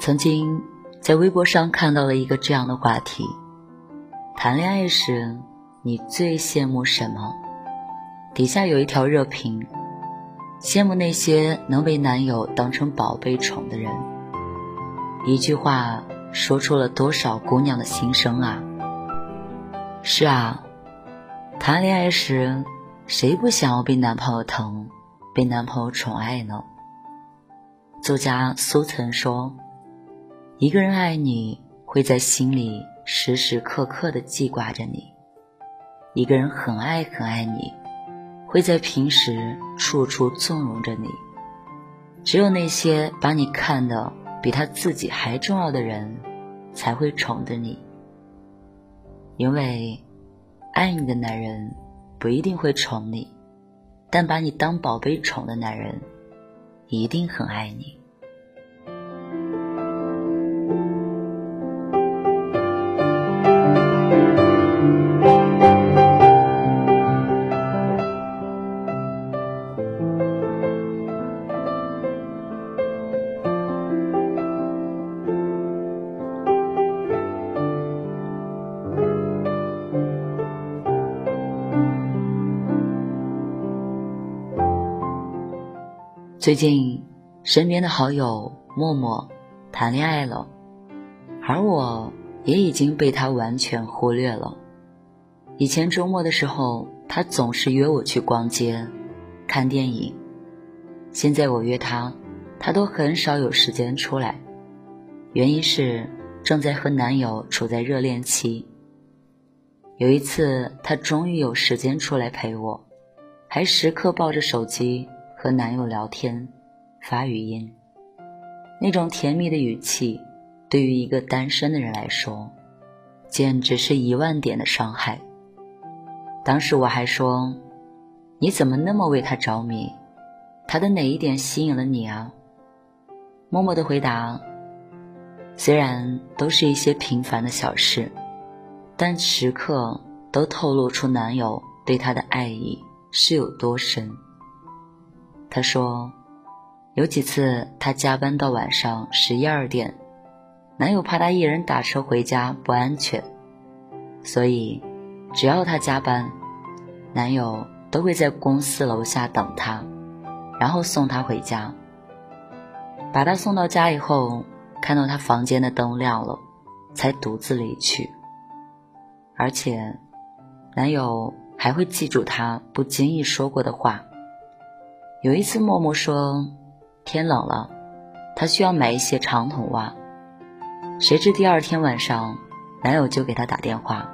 曾经在微博上看到了一个这样的话题：谈恋爱时你最羡慕什么？底下有一条热评：羡慕那些能被男友当成宝贝宠的人。一句话说出了多少姑娘的心声啊！是啊，谈恋爱时谁不想要被男朋友疼，被男朋友宠爱呢？作家苏曾说。一个人爱你会在心里时时刻刻的记挂着你，一个人很爱很爱你，会在平时处处纵容着你。只有那些把你看的比他自己还重要的人，才会宠着你。因为爱你的男人不一定会宠你，但把你当宝贝宠的男人，一定很爱你。最近，身边的好友默默谈恋爱了，而我也已经被他完全忽略了。以前周末的时候，他总是约我去逛街、看电影，现在我约他，他都很少有时间出来。原因是正在和男友处在热恋期。有一次，他终于有时间出来陪我，还时刻抱着手机。和男友聊天，发语音，那种甜蜜的语气，对于一个单身的人来说，简直是一万点的伤害。当时我还说：“你怎么那么为他着迷？他的哪一点吸引了你啊？”默默的回答：“虽然都是一些平凡的小事，但时刻都透露出男友对她的爱意是有多深。”他说，有几次他加班到晚上十一二点，男友怕他一人打车回家不安全，所以只要他加班，男友都会在公司楼下等他，然后送他回家。把他送到家以后，看到他房间的灯亮了，才独自离去。而且，男友还会记住他不经意说过的话。有一次，默默说天冷了，她需要买一些长筒袜。谁知第二天晚上，男友就给她打电话，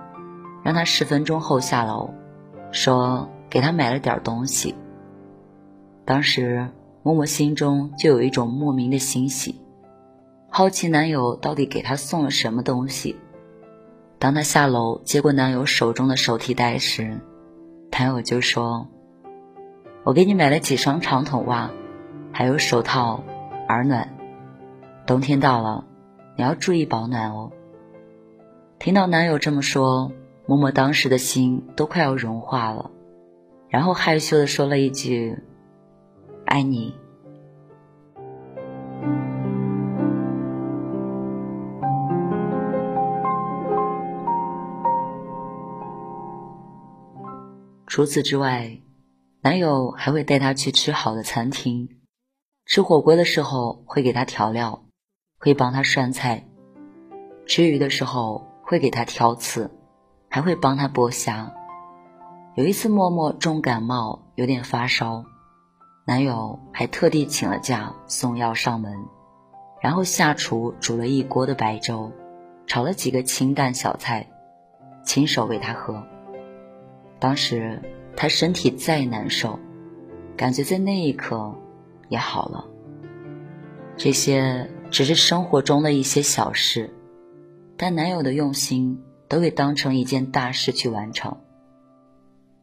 让她十分钟后下楼，说给她买了点东西。当时，默默心中就有一种莫名的欣喜，好奇男友到底给她送了什么东西。当她下楼接过男友手中的手提袋时，男友就说。我给你买了几双长筒袜，还有手套、耳暖。冬天到了，你要注意保暖哦。听到男友这么说，默默当时的心都快要融化了，然后害羞的说了一句：“爱你。”除此之外。男友还会带她去吃好的餐厅，吃火锅的时候会给她调料，会帮她涮菜；吃鱼的时候会给她挑刺，还会帮她剥虾。有一次默默重感冒，有点发烧，男友还特地请了假送药上门，然后下厨煮了一锅的白粥，炒了几个清淡小菜，亲手喂她喝。当时他身体再难受，感觉在那一刻也好了。这些只是生活中的一些小事，但男友的用心都会当成一件大事去完成。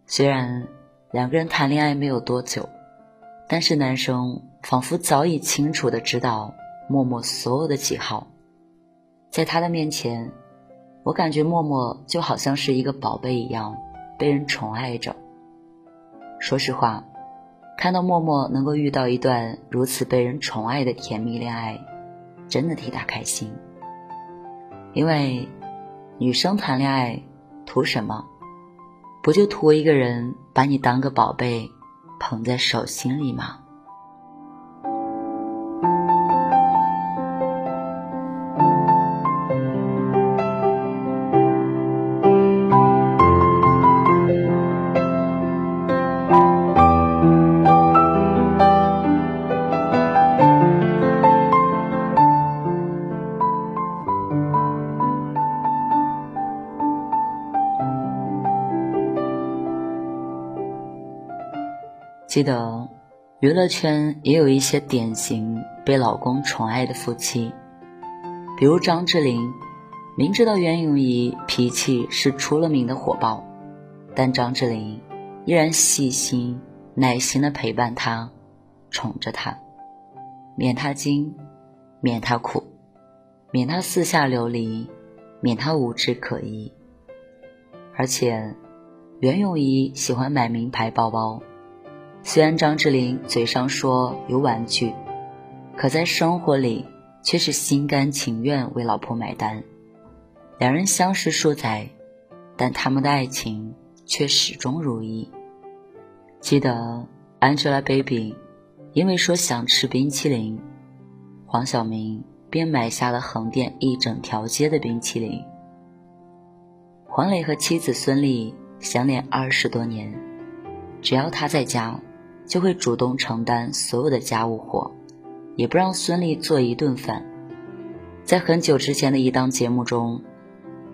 虽然两个人谈恋爱没有多久，但是男生仿佛早已清楚的知道默默所有的喜好，在他的面前，我感觉默默就好像是一个宝贝一样被人宠爱着。说实话。看到默默能够遇到一段如此被人宠爱的甜蜜恋爱，真的替她开心。因为女生谈恋爱图什么？不就图一个人把你当个宝贝，捧在手心里吗？记得，娱乐圈也有一些典型被老公宠爱的夫妻，比如张智霖，明知道袁咏仪脾气是出了名的火爆，但张智霖依然细心耐心的陪伴她，宠着她，免她惊，免她苦，免她四下流离，免她无枝可依。而且，袁咏仪喜欢买名牌包包。虽然张智霖嘴上说有玩具，可在生活里却是心甘情愿为老婆买单。两人相识数载，但他们的爱情却始终如一。记得 Angelababy 因为说想吃冰淇淋，黄晓明便买下了横店一整条街的冰淇淋。黄磊和妻子孙俪相恋二十多年，只要他在家。就会主动承担所有的家务活，也不让孙俪做一顿饭。在很久之前的一档节目中，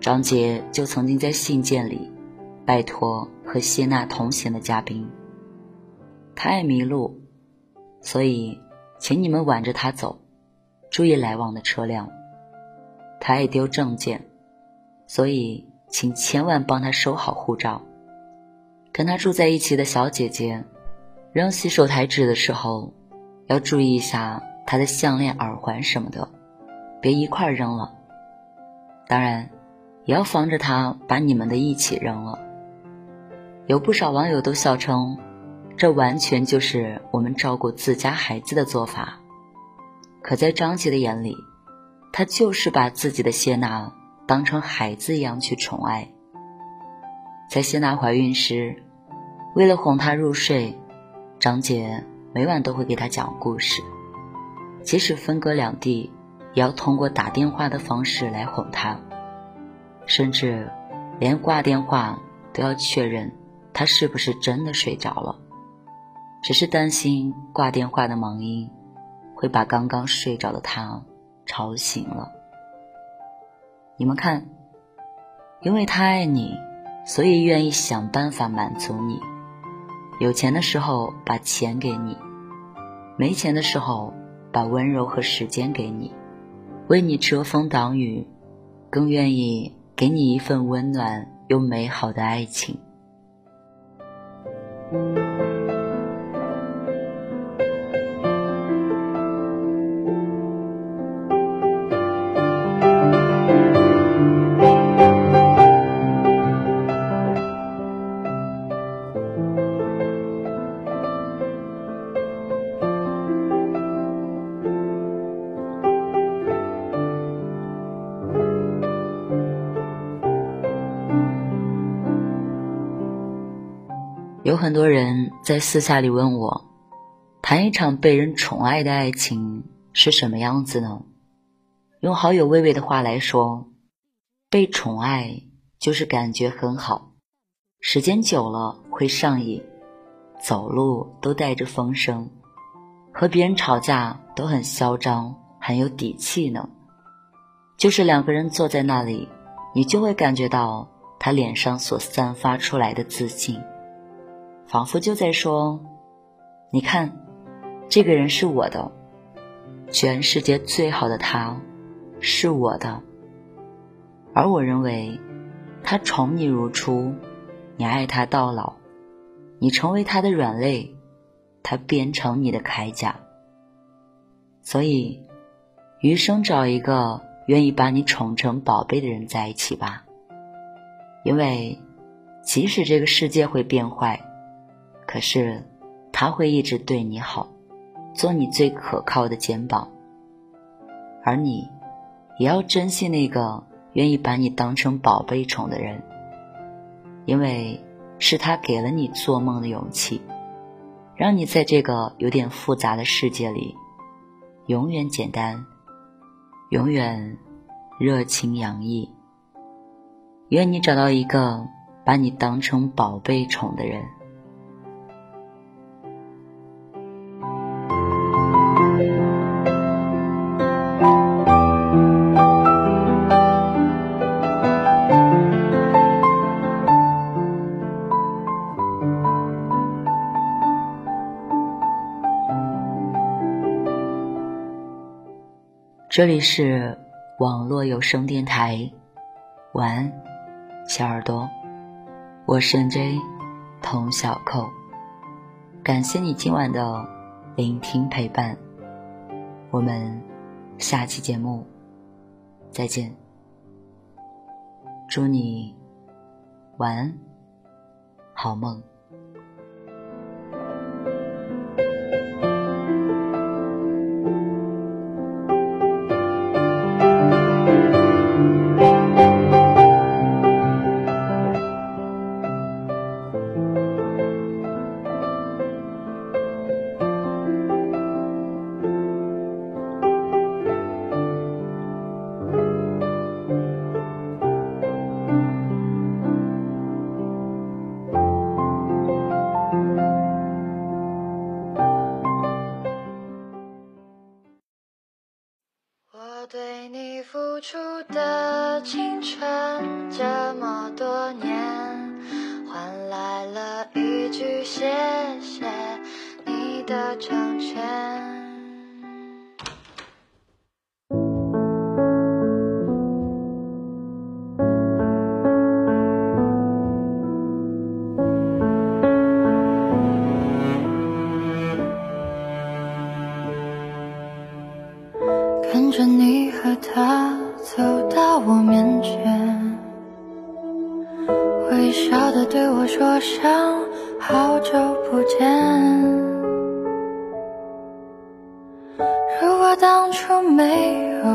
张杰就曾经在信件里拜托和谢娜同行的嘉宾：“他爱迷路，所以请你们挽着他走，注意来往的车辆。他爱丢证件，所以请千万帮他收好护照。跟他住在一起的小姐姐。”扔洗手台纸的时候，要注意一下他的项链、耳环什么的，别一块扔了。当然，也要防着他把你们的一起扔了。有不少网友都笑称，这完全就是我们照顾自家孩子的做法。可在张杰的眼里，他就是把自己的谢娜当成孩子一样去宠爱。在谢娜怀孕时，为了哄她入睡。张姐每晚都会给他讲故事，即使分隔两地，也要通过打电话的方式来哄他，甚至连挂电话都要确认他是不是真的睡着了，只是担心挂电话的忙音会把刚刚睡着的他吵醒了。你们看，因为他爱你，所以愿意想办法满足你。有钱的时候把钱给你，没钱的时候把温柔和时间给你，为你遮风挡雨，更愿意给你一份温暖又美好的爱情。有很多人在私下里问我，谈一场被人宠爱的爱情是什么样子呢？用好友微微的话来说，被宠爱就是感觉很好，时间久了会上瘾，走路都带着风声，和别人吵架都很嚣张，很有底气呢。就是两个人坐在那里，你就会感觉到他脸上所散发出来的自信，仿佛就在说：“你看，这个人是我的，全世界最好的他，是我的。”而我认为，他宠你如初，你爱他到老，你成为他的软肋，他变成你的铠甲。所以，余生找一个愿意把你宠成宝贝的人在一起吧。因为，即使这个世界会变坏，可是他会一直对你好，做你最可靠的肩膀。而你，也要珍惜那个。愿意把你当成宝贝宠的人，因为是他给了你做梦的勇气，让你在这个有点复杂的世界里，永远简单，永远热情洋溢。愿你找到一个把你当成宝贝宠的人。这里是网络有声电台，晚安，小耳朵，我是 NJ 童小扣，感谢你今晚的聆听陪伴，我们下期节目再见，祝你晚安，好梦。成全。看着你和他走到我面前，微笑的对我说声好久不见。没有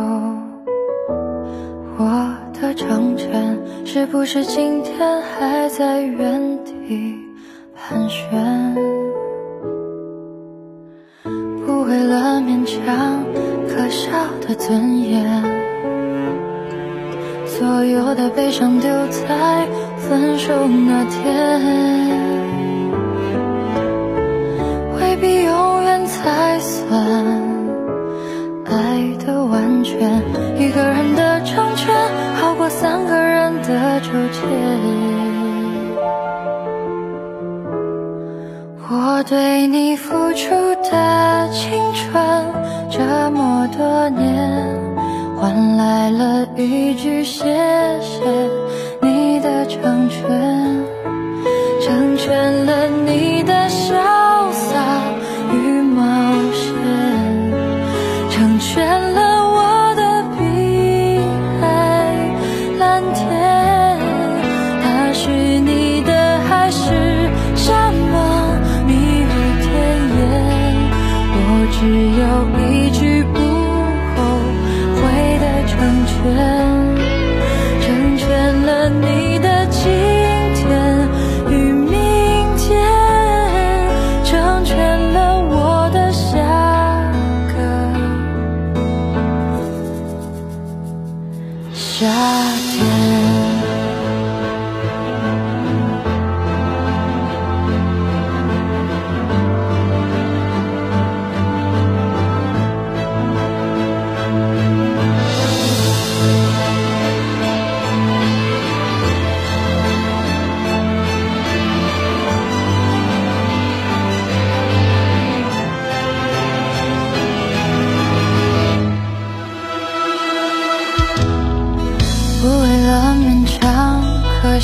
我的成全，是不是今天还在原地盘旋？不为了勉强。可笑的尊严，所有的悲伤丢在分手那天，来了一句谢谢你的成全，成全了你的潇洒与冒险，成全了下